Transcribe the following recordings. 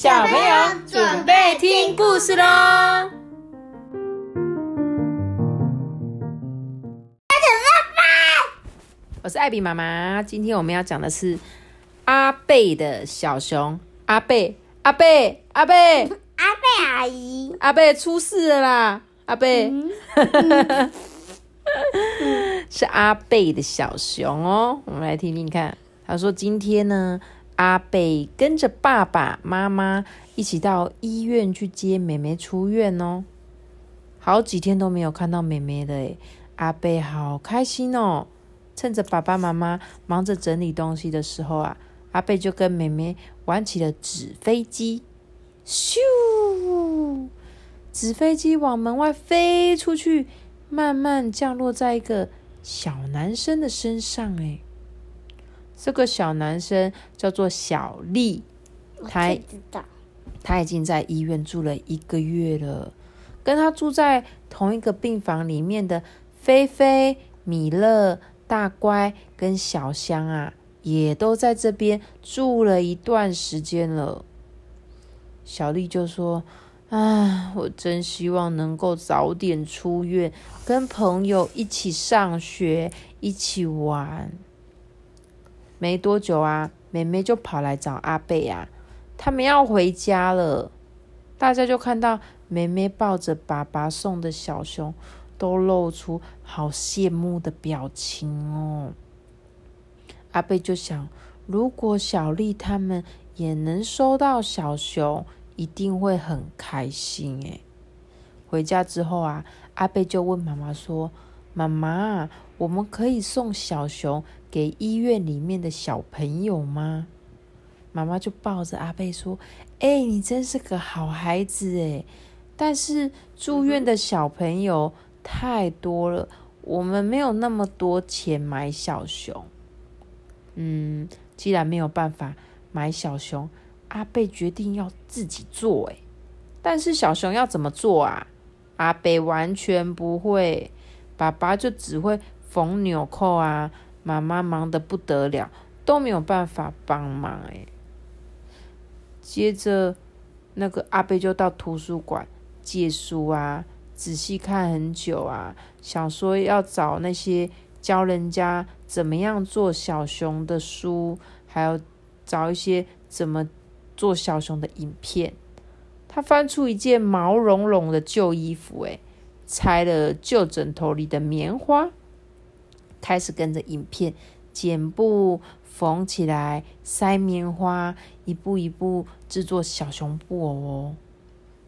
小朋友准备听故事喽！我是艾比妈妈，今天我们要讲的是阿贝的小熊。阿贝，阿贝，阿贝，阿贝阿姨，阿贝出事了啦！阿贝，是阿贝的小熊哦。我们来听听看，他说今天呢。阿贝跟着爸爸妈妈一起到医院去接妹妹出院哦，好几天都没有看到妹妹了诶，阿贝好开心哦！趁着爸爸妈妈忙着整理东西的时候啊，阿贝就跟妹妹玩起了纸飞机，咻！纸飞机往门外飞出去，慢慢降落在一个小男生的身上诶。这个小男生叫做小丽，他知道，他已经在医院住了一个月了。跟他住在同一个病房里面的菲菲、米勒、大乖跟小香啊，也都在这边住了一段时间了。小丽就说：“啊，我真希望能够早点出院，跟朋友一起上学，一起玩。”没多久啊，妹妹就跑来找阿贝啊，他们要回家了。大家就看到妹妹抱着爸爸送的小熊，都露出好羡慕的表情哦。阿贝就想，如果小丽他们也能收到小熊，一定会很开心诶。回家之后啊，阿贝就问妈妈说：“妈妈，我们可以送小熊？”给医院里面的小朋友吗？妈妈就抱着阿贝说：“哎，你真是个好孩子哎！但是住院的小朋友太多了，我们没有那么多钱买小熊。嗯，既然没有办法买小熊，阿贝决定要自己做。哎，但是小熊要怎么做啊？阿贝完全不会，爸爸就只会缝纽扣啊。”妈妈忙得不得了，都没有办法帮忙哎。接着，那个阿贝就到图书馆借书啊，仔细看很久啊，想说要找那些教人家怎么样做小熊的书，还有找一些怎么做小熊的影片。他翻出一件毛茸茸的旧衣服，哎，拆了旧枕头里的棉花。开始跟着影片剪布、缝起来、塞棉花，一步一步制作小熊布偶哦。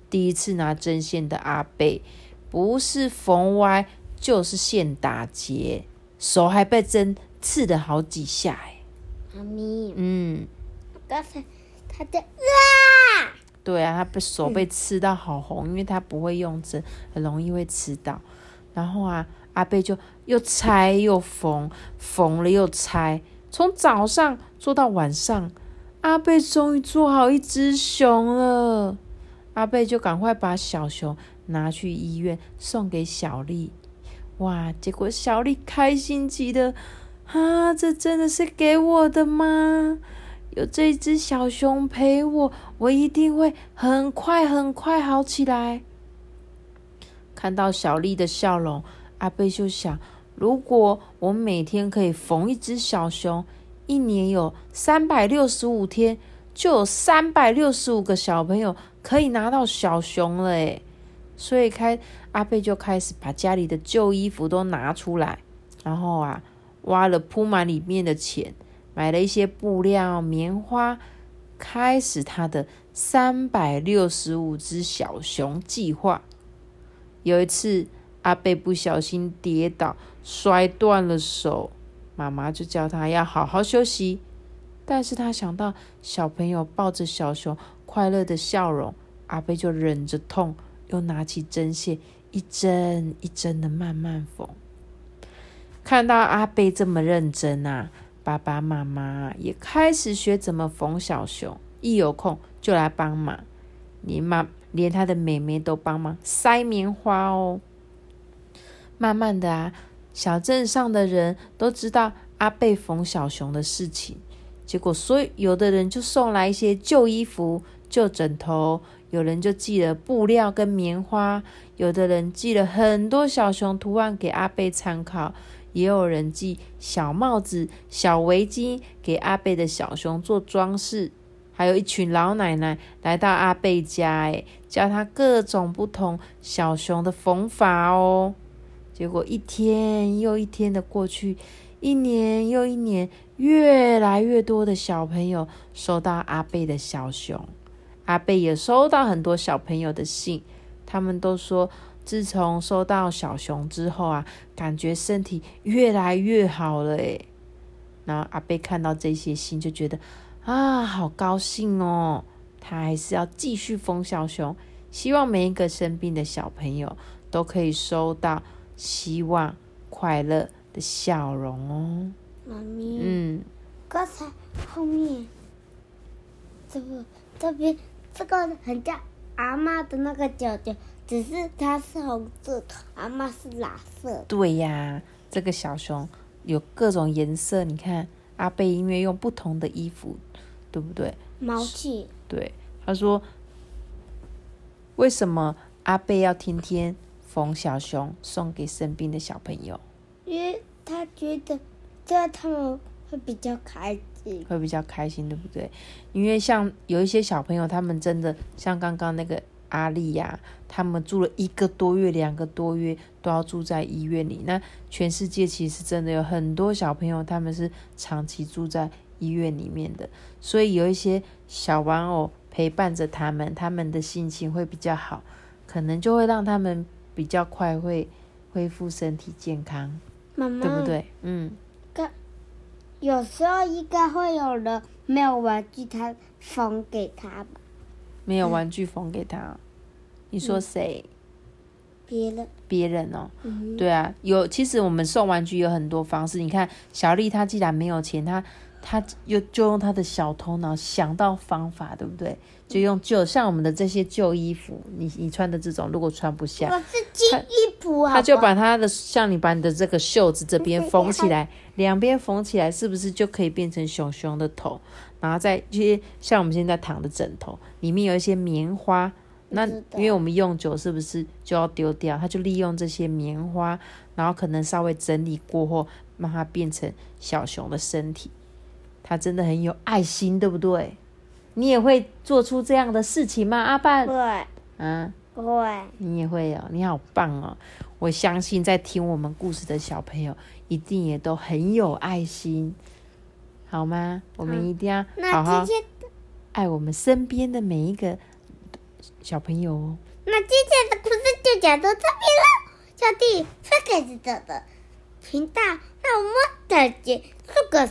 第一次拿针线的阿贝，不是缝歪，就是线打结，手还被针刺了好几下哎。妈咪，嗯，刚才他的啊，对啊，他被手被刺到好红，因为他不会用针，很容易会刺到。然后啊。阿贝就又拆又缝，缝了又拆，从早上做到晚上，阿贝终于做好一只熊了。阿贝就赶快把小熊拿去医院送给小丽。哇！结果小丽开心极了，啊，这真的是给我的吗？有这只小熊陪我，我一定会很快很快好起来。看到小丽的笑容。阿贝就想，如果我每天可以缝一只小熊，一年有三百六十五天，就有三百六十五个小朋友可以拿到小熊了诶所以开阿贝就开始把家里的旧衣服都拿出来，然后啊，挖了铺满里面的钱，买了一些布料、棉花，开始他的三百六十五只小熊计划。有一次。阿贝不小心跌倒，摔断了手，妈妈就叫他要好好休息。但是他想到小朋友抱着小熊快乐的笑容，阿贝就忍着痛，又拿起针线，一针一针的慢慢缝。看到阿贝这么认真啊，爸爸妈妈也开始学怎么缝小熊，一有空就来帮忙，连妈连他的妹妹都帮忙塞棉花哦。慢慢的啊，小镇上的人都知道阿贝缝小熊的事情，结果所以有的人就送来一些旧衣服、旧枕头，有人就寄了布料跟棉花，有的人寄了很多小熊图案给阿贝参考，也有人寄小帽子、小围巾给阿贝的小熊做装饰。还有一群老奶奶来到阿贝家，诶，教他各种不同小熊的缝法哦。结果一天又一天的过去，一年又一年，越来越多的小朋友收到阿贝的小熊，阿贝也收到很多小朋友的信，他们都说，自从收到小熊之后啊，感觉身体越来越好了，诶。然后阿贝看到这些信，就觉得。啊，好高兴哦！他还是要继续封小熊，希望每一个生病的小朋友都可以收到希望、快乐的笑容哦。妈咪，嗯，刚才后面这个这边这个很像阿妈的那个脚脚，只是它是红色的，阿妈是蓝色。对呀，这个小熊有各种颜色，你看阿贝因为用不同的衣服。对不对？毛气。对，他说：“为什么阿贝要天天缝小熊送给生病的小朋友？因为他觉得这样他们会比较开心，会比较开心，对不对？因为像有一些小朋友，他们真的像刚刚那个阿丽呀，他们住了一个多月、两个多月，都要住在医院里。那全世界其实真的有很多小朋友，他们是长期住在。”医院里面的，所以有一些小玩偶陪伴着他们，他们的心情会比较好，可能就会让他们比较快会恢复身体健康，妈妈，对不对？嗯。有时候应该会有人没有玩具，他缝给他吧？没有玩具缝给他，你说谁？别人。别人哦。对啊，有。其实我们送玩具有很多方式。你看，小丽她既然没有钱，她。他又就用他的小头脑想到方法，对不对？就用旧像我们的这些旧衣服，你你穿的这种，如果穿不下，我是旧衣服啊，他就把他的像你把你的这个袖子这边缝起来，两边缝起来，是不是就可以变成熊熊的头？然后再这些像我们现在躺的枕头，里面有一些棉花，那因为我们用久，是不是就要丢掉？他就利用这些棉花，然后可能稍微整理过后，让它变成小熊的身体。他真的很有爱心，对不对？你也会做出这样的事情吗，阿爸？会，啊，会。你也会哦，你好棒哦！我相信在听我们故事的小朋友一定也都很有爱心，好吗？我们一定要好好爱我们身边的每一个小朋友哦。那今天的故事就讲到这边了，小弟分开始走的频道，那我们再见，这个。